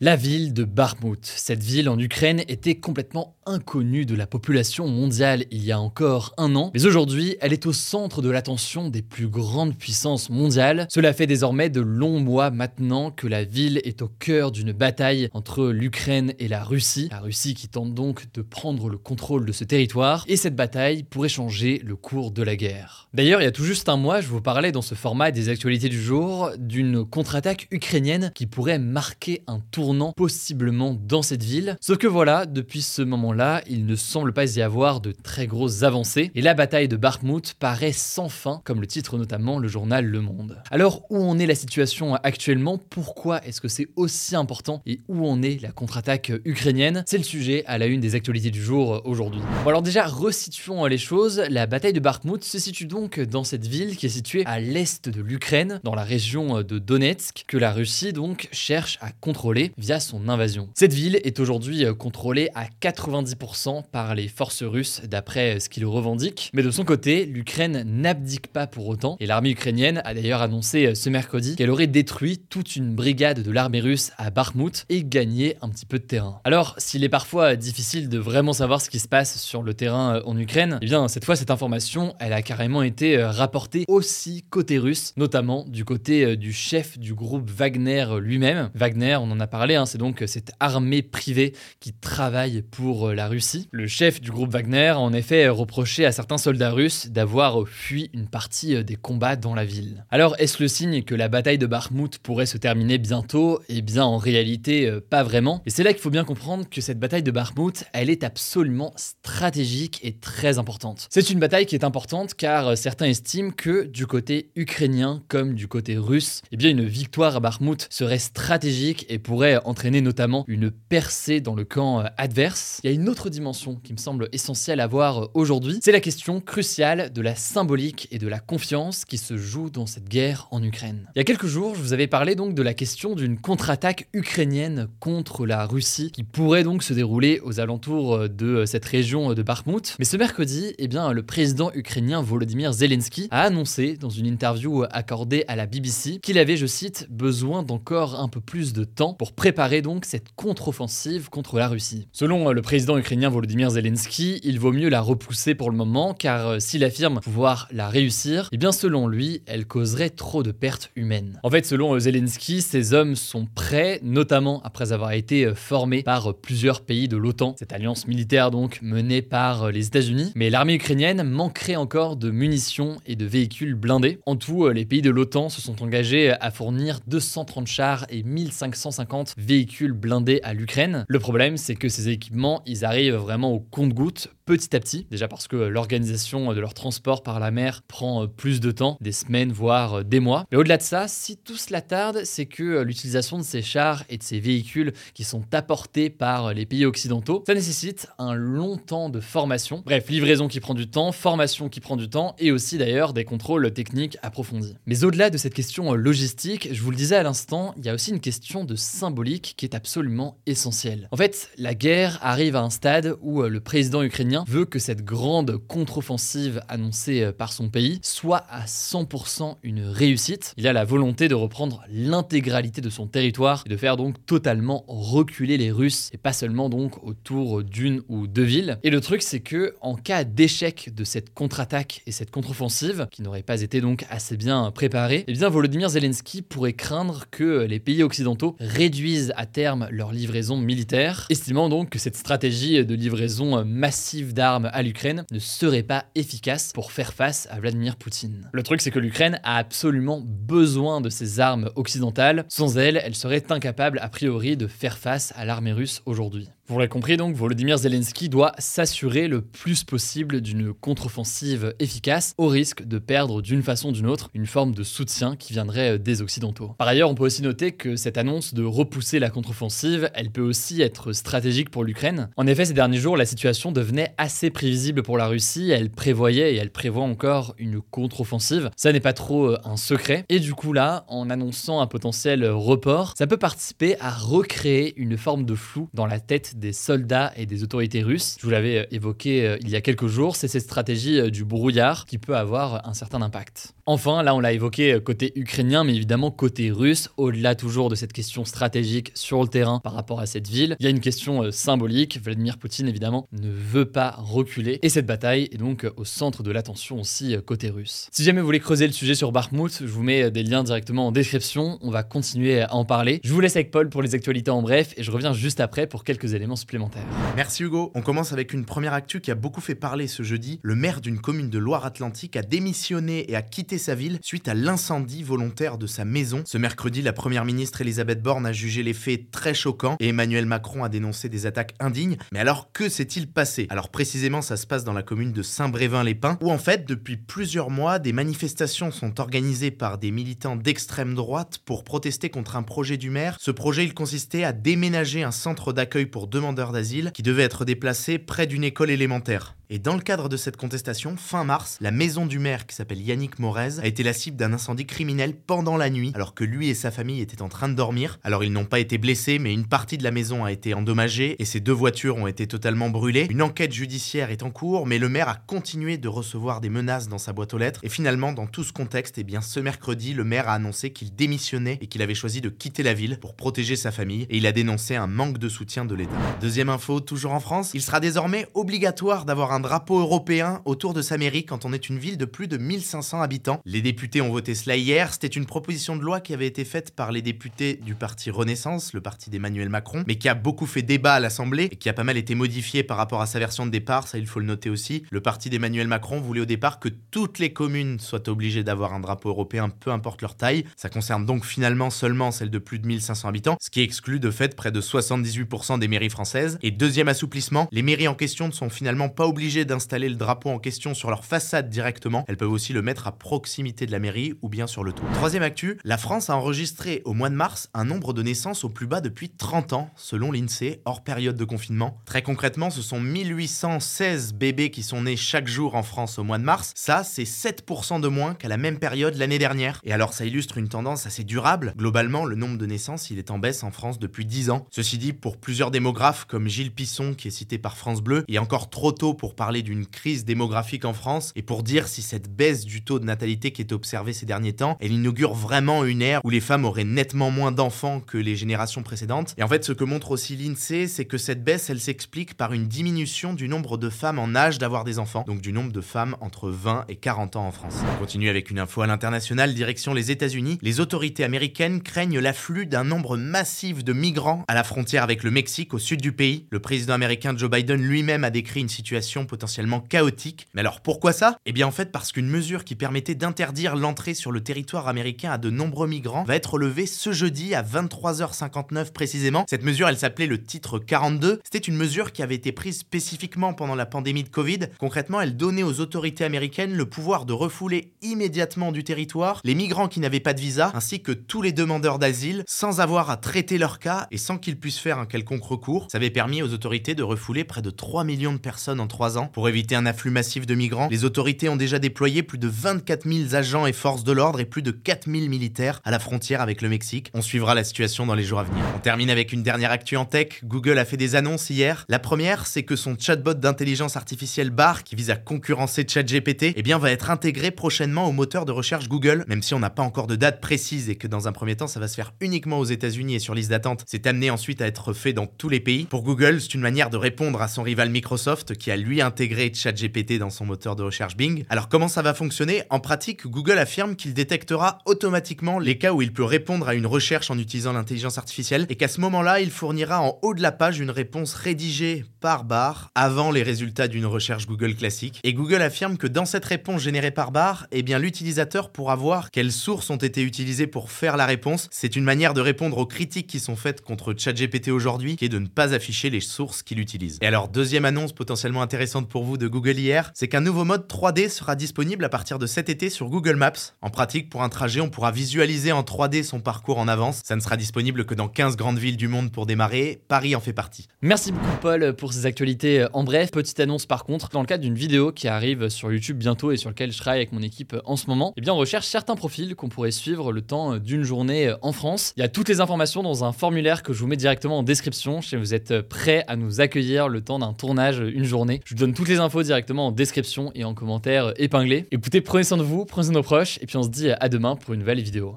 La ville de Bakhmut. Cette ville en Ukraine était complètement inconnue de la population mondiale il y a encore un an, mais aujourd'hui elle est au centre de l'attention des plus grandes puissances mondiales. Cela fait désormais de longs mois maintenant que la ville est au cœur d'une bataille entre l'Ukraine et la Russie. La Russie qui tente donc de prendre le contrôle de ce territoire, et cette bataille pourrait changer le cours de la guerre. D'ailleurs, il y a tout juste un mois, je vous parlais dans ce format des actualités du jour d'une contre-attaque ukrainienne qui pourrait marquer un tour possiblement dans cette ville. Sauf que voilà, depuis ce moment-là, il ne semble pas y avoir de très grosses avancées et la bataille de Bakhmut paraît sans fin, comme le titre notamment le journal Le Monde. Alors où en est la situation actuellement? Pourquoi est-ce que c'est aussi important? Et où en est la contre-attaque ukrainienne? C'est le sujet à la une des actualités du jour aujourd'hui. Bon alors déjà, resituons les choses. La bataille de Bakhmut se situe donc dans cette ville qui est située à l'est de l'Ukraine, dans la région de Donetsk, que la Russie donc cherche à contrôler via son invasion. Cette ville est aujourd'hui euh, contrôlée à 90% par les forces russes d'après euh, ce qu'ils revendiquent, mais de son côté, l'Ukraine n'abdique pas pour autant, et l'armée ukrainienne a d'ailleurs annoncé euh, ce mercredi qu'elle aurait détruit toute une brigade de l'armée russe à Bakhmut et gagné un petit peu de terrain. Alors, s'il est parfois difficile de vraiment savoir ce qui se passe sur le terrain en Ukraine, eh bien cette fois cette information, elle a carrément été rapportée aussi côté russe, notamment du côté du chef du groupe Wagner lui-même. Wagner, on en a parlé Hein, c'est donc cette armée privée qui travaille pour euh, la Russie. Le chef du groupe Wagner a en effet reproché à certains soldats russes d'avoir fui une partie euh, des combats dans la ville. Alors est-ce le signe que la bataille de Bakhmut pourrait se terminer bientôt? Eh bien en réalité euh, pas vraiment. Et c'est là qu'il faut bien comprendre que cette bataille de Bakhmut, elle est absolument stratégique et très importante. C'est une bataille qui est importante car certains estiment que du côté ukrainien comme du côté russe, eh bien une victoire à Bakhmut serait stratégique et pourrait entraîner notamment une percée dans le camp euh, adverse. Il y a une autre dimension qui me semble essentielle à voir euh, aujourd'hui, c'est la question cruciale de la symbolique et de la confiance qui se joue dans cette guerre en Ukraine. Il y a quelques jours, je vous avais parlé donc de la question d'une contre-attaque ukrainienne contre la Russie qui pourrait donc se dérouler aux alentours euh, de cette région de Bakhmut. Mais ce mercredi, eh bien, le président ukrainien Volodymyr Zelensky a annoncé dans une interview accordée à la BBC qu'il avait, je cite, besoin d'encore un peu plus de temps pour préparer préparer donc cette contre-offensive contre la Russie. Selon euh, le président ukrainien Volodymyr Zelensky, il vaut mieux la repousser pour le moment car euh, s'il affirme pouvoir la réussir, eh bien selon lui, elle causerait trop de pertes humaines. En fait, selon euh, Zelensky, ces hommes sont prêts, notamment après avoir été formés par plusieurs pays de l'OTAN, cette alliance militaire donc menée par les États-Unis, mais l'armée ukrainienne manquerait encore de munitions et de véhicules blindés. En tout, les pays de l'OTAN se sont engagés à fournir 230 chars et 1550 véhicules blindés à l'Ukraine. Le problème, c'est que ces équipements, ils arrivent vraiment au compte-gouttes petit à petit, déjà parce que l'organisation de leur transport par la mer prend euh, plus de temps, des semaines, voire euh, des mois. Mais au-delà de ça, si tout cela tarde, c'est que euh, l'utilisation de ces chars et de ces véhicules qui sont apportés par les pays occidentaux, ça nécessite un long temps de formation. Bref, livraison qui prend du temps, formation qui prend du temps, et aussi d'ailleurs des contrôles techniques approfondis. Mais au-delà de cette question logistique, je vous le disais à l'instant, il y a aussi une question de symbolique qui est absolument essentielle. En fait, la guerre arrive à un stade où le président ukrainien veut que cette grande contre-offensive annoncée euh, par son pays soit à 100% une réussite. Il a la volonté de reprendre l'intégralité de son territoire et de faire donc totalement reculer les Russes et pas seulement donc autour d'une ou deux villes. Et le truc c'est que en cas d'échec de cette contre-attaque et cette contre-offensive qui n'aurait pas été donc assez bien préparée, eh bien Volodymyr Zelensky pourrait craindre que les pays occidentaux réduisent à terme leur livraison militaire, estimant donc que cette stratégie de livraison massive d'armes à l'Ukraine ne serait pas efficace pour faire face à Vladimir Poutine. Le truc, c'est que l'Ukraine a absolument besoin de ces armes occidentales. Sans elles, elle serait incapable, a priori, de faire face à l'armée russe aujourd'hui. Vous l'avez compris donc, Volodymyr Zelensky doit s'assurer le plus possible d'une contre-offensive efficace au risque de perdre d'une façon ou d'une autre une forme de soutien qui viendrait des Occidentaux. Par ailleurs, on peut aussi noter que cette annonce de repousser la contre-offensive, elle peut aussi être stratégique pour l'Ukraine. En effet, ces derniers jours, la situation devenait assez prévisible pour la Russie, elle prévoyait et elle prévoit encore une contre-offensive. Ça n'est pas trop un secret. Et du coup là, en annonçant un potentiel report, ça peut participer à recréer une forme de flou dans la tête des soldats et des autorités russes. Je vous l'avais évoqué euh, il y a quelques jours, c'est cette stratégie euh, du brouillard qui peut avoir un certain impact. Enfin, là on l'a évoqué euh, côté ukrainien, mais évidemment côté russe, au-delà toujours de cette question stratégique sur le terrain par rapport à cette ville, il y a une question symbolique. Vladimir Poutine évidemment ne veut pas reculer et cette bataille est donc au centre de l'attention aussi côté russe. Si jamais vous voulez creuser le sujet sur Bakhmut, je vous mets des liens directement en description. On va continuer à en parler. Je vous laisse avec Paul pour les actualités en bref et je reviens juste après pour quelques éléments supplémentaires. Merci Hugo. On commence avec une première actu qui a beaucoup fait parler ce jeudi. Le maire d'une commune de Loire-Atlantique a démissionné et a quitté sa ville suite à l'incendie volontaire de sa maison. Ce mercredi, la première ministre Elisabeth Borne a jugé les faits très choquants et Emmanuel Macron a dénoncé des attaques indignes. Mais alors, que s'est-il passé? Alors précisément, ça se passe dans la commune de Saint-Brévin-les-Pins où en fait, depuis plusieurs mois, des manifestations sont organisées par des militants d'extrême droite pour protester contre un projet du maire. Ce projet, il consistait à déménager un centre d'accueil pour demandeurs d'asile qui devait être déplacé près d'une école élémentaire. Et dans le cadre de cette contestation, fin mars, la maison du maire, qui s'appelle Yannick Morez, a été la cible d'un incendie criminel pendant la nuit, alors que lui et sa famille étaient en train de dormir. Alors ils n'ont pas été blessés, mais une partie de la maison a été endommagée et ses deux voitures ont été totalement brûlées. Une enquête judiciaire est en cours, mais le maire a continué de recevoir des menaces dans sa boîte aux lettres. Et finalement, dans tout ce contexte, eh bien, ce mercredi, le maire a annoncé qu'il démissionnait et qu'il avait choisi de quitter la ville pour protéger sa famille. Et il a dénoncé un manque de soutien de l'État. Deuxième info, toujours en France, il sera désormais obligatoire d'avoir un un drapeau européen autour de sa mairie quand on est une ville de plus de 1500 habitants. Les députés ont voté cela hier. C'était une proposition de loi qui avait été faite par les députés du parti Renaissance, le parti d'Emmanuel Macron, mais qui a beaucoup fait débat à l'Assemblée et qui a pas mal été modifié par rapport à sa version de départ. Ça, il faut le noter aussi. Le parti d'Emmanuel Macron voulait au départ que toutes les communes soient obligées d'avoir un drapeau européen, peu importe leur taille. Ça concerne donc finalement seulement celles de plus de 1500 habitants, ce qui exclut de fait près de 78% des mairies françaises. Et deuxième assouplissement, les mairies en question ne sont finalement pas obligées d'installer le drapeau en question sur leur façade directement, elles peuvent aussi le mettre à proximité de la mairie ou bien sur le toit. Troisième actu, la France a enregistré au mois de mars un nombre de naissances au plus bas depuis 30 ans, selon l'INSEE, hors période de confinement. Très concrètement, ce sont 1816 bébés qui sont nés chaque jour en France au mois de mars. Ça, c'est 7% de moins qu'à la même période l'année dernière. Et alors, ça illustre une tendance assez durable. Globalement, le nombre de naissances, il est en baisse en France depuis 10 ans. Ceci dit, pour plusieurs démographes comme Gilles Pisson, qui est cité par France Bleu, il est encore trop tôt pour parler d'une crise démographique en France et pour dire si cette baisse du taux de natalité qui est observée ces derniers temps, elle inaugure vraiment une ère où les femmes auraient nettement moins d'enfants que les générations précédentes. Et en fait, ce que montre aussi l'INSEE, c'est que cette baisse, elle s'explique par une diminution du nombre de femmes en âge d'avoir des enfants, donc du nombre de femmes entre 20 et 40 ans en France. On continue avec une info à l'international, direction les États-Unis. Les autorités américaines craignent l'afflux d'un nombre massif de migrants à la frontière avec le Mexique au sud du pays. Le président américain Joe Biden lui-même a décrit une situation potentiellement chaotique. Mais alors pourquoi ça? Eh bien en fait parce qu'une mesure qui permettait d'interdire l'entrée sur le territoire américain à de nombreux migrants va être levée ce jeudi à 23h59 précisément. Cette mesure, elle s'appelait le titre 42. C'était une mesure qui avait été prise spécifiquement pendant la pandémie de Covid. Concrètement, elle donnait aux autorités américaines le pouvoir de refouler immédiatement du territoire les migrants qui n'avaient pas de visa ainsi que tous les demandeurs d'asile sans avoir à traiter leur cas et sans qu'ils puissent faire un quelconque recours. Ça avait permis aux autorités de refouler près de 3 millions de personnes en 3 pour éviter un afflux massif de migrants. Les autorités ont déjà déployé plus de 24 000 agents et forces de l'ordre et plus de 4 000 militaires à la frontière avec le Mexique. On suivra la situation dans les jours à venir. On termine avec une dernière actu en tech. Google a fait des annonces hier. La première, c'est que son chatbot d'intelligence artificielle BAR, qui vise à concurrencer ChatGPT, eh bien, va être intégré prochainement au moteur de recherche Google, même si on n'a pas encore de date précise et que dans un premier temps, ça va se faire uniquement aux États-Unis et sur liste d'attente. C'est amené ensuite à être fait dans tous les pays. Pour Google, c'est une manière de répondre à son rival Microsoft, qui a lui intégrer ChatGPT dans son moteur de recherche Bing. Alors comment ça va fonctionner? En pratique, Google affirme qu'il détectera automatiquement les cas où il peut répondre à une recherche en utilisant l'intelligence artificielle et qu'à ce moment-là, il fournira en haut de la page une réponse rédigée par barre avant les résultats d'une recherche Google classique. Et Google affirme que dans cette réponse générée par barre, eh bien l'utilisateur pourra voir quelles sources ont été utilisées pour faire la réponse. C'est une manière de répondre aux critiques qui sont faites contre ChatGPT aujourd'hui, qui est de ne pas afficher les sources qu'il utilise. Et alors deuxième annonce potentiellement intéressante pour vous de Google hier, c'est qu'un nouveau mode 3D sera disponible à partir de cet été sur Google Maps. En pratique, pour un trajet, on pourra visualiser en 3D son parcours en avance. Ça ne sera disponible que dans 15 grandes villes du monde pour démarrer. Paris en fait partie. Merci beaucoup Paul pour ces actualités en bref. Petite annonce par contre, dans le cadre d'une vidéo qui arrive sur YouTube bientôt et sur laquelle je travaille avec mon équipe en ce moment, eh bien on recherche certains profils qu'on pourrait suivre le temps d'une journée en France. Il y a toutes les informations dans un formulaire que je vous mets directement en description. Si vous êtes prêt à nous accueillir le temps d'un tournage une journée, je donne toutes les infos directement en description et en commentaire épinglé. Écoutez, prenez soin de vous, prenez soin de nos proches et puis on se dit à demain pour une nouvelle vidéo.